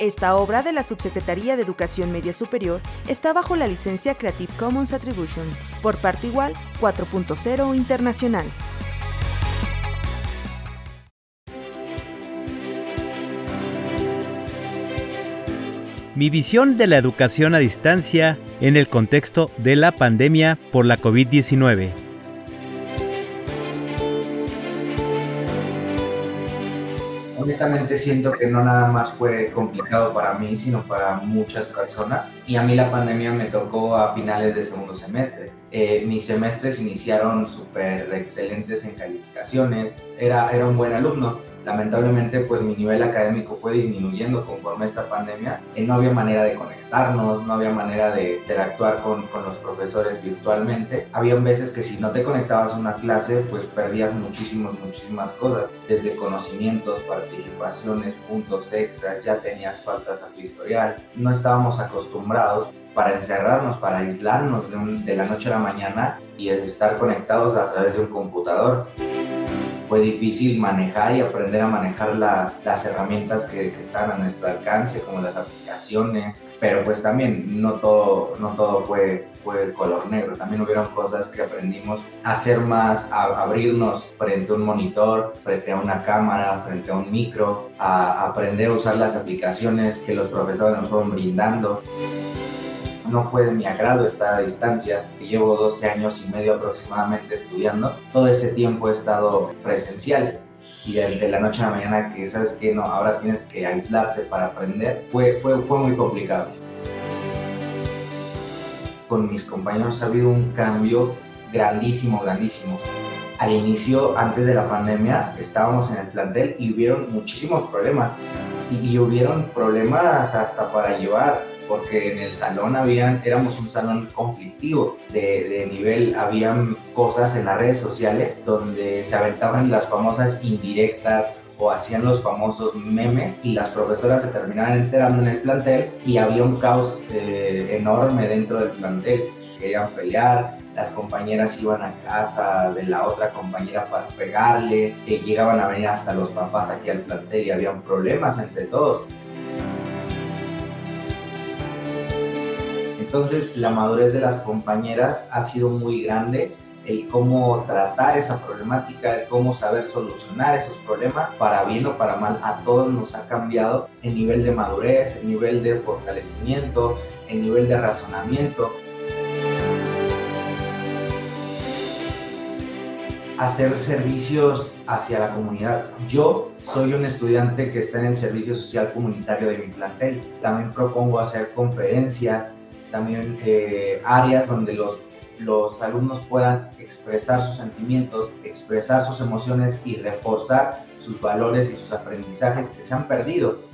Esta obra de la Subsecretaría de Educación Media Superior está bajo la licencia Creative Commons Attribution, por parte igual 4.0 Internacional. Mi visión de la educación a distancia en el contexto de la pandemia por la COVID-19. Honestamente siento que no nada más fue complicado para mí, sino para muchas personas. Y a mí la pandemia me tocó a finales de segundo semestre. Eh, mis semestres iniciaron súper excelentes en calificaciones, era, era un buen alumno, lamentablemente pues mi nivel académico fue disminuyendo conforme esta pandemia y no había manera de conectarnos, no había manera de interactuar con, con los profesores virtualmente. Había veces que si no te conectabas a una clase pues perdías muchísimas, muchísimas cosas, desde conocimientos, participaciones, puntos extras, ya tenías faltas a tu historial. No estábamos acostumbrados para encerrarnos, para aislarnos de, de la noche a la mañana y estar conectados a través de un computador fue difícil manejar y aprender a manejar las, las herramientas que, que, están a nuestro alcance, como las aplicaciones, pero pues también no todo, no todo fue, fue color negro, también hubieron cosas que aprendimos a hacer más, a abrirnos frente a un monitor, frente a una cámara, frente a un micro, a aprender a usar las aplicaciones que los profesores nos fueron brindando no fue de mi agrado estar a distancia, llevo 12 años y medio aproximadamente estudiando. Todo ese tiempo he estado presencial y de, la noche a la mañana que sabes que no, ahora tienes que aislarte para aprender, fue, fue, fue muy complicado. Con mis compañeros ha habido un cambio grandísimo, grandísimo. Al inicio, antes de la pandemia, estábamos en el plantel y hubieron muchísimos problemas. Y, y hubieron problemas hasta para llevar porque en el salón habían, éramos un salón conflictivo de, de, nivel, habían cosas en las redes sociales donde se aventaban las famosas indirectas o hacían los famosos memes y las profesoras se terminaban enterando en el plantel y había un caos eh, enorme dentro del plantel, querían pelear, las compañeras iban a casa de la otra compañera para pegarle, eh, llegaban a venir hasta los papás aquí al plantel y habían problemas entre todos. Entonces la madurez de las compañeras ha sido muy grande, el cómo tratar esa problemática, el cómo saber solucionar esos problemas, para bien o para mal, a todos nos ha cambiado el nivel de madurez, el nivel de fortalecimiento, el nivel de razonamiento. hacer servicios hacia la comunidad. Yo soy un estudiante que está en el servicio social comunitario de mi plantel. También propongo hacer conferencias, también eh, áreas donde los, los alumnos puedan expresar sus sentimientos, expresar sus emociones y reforzar sus valores y sus aprendizajes que se han perdido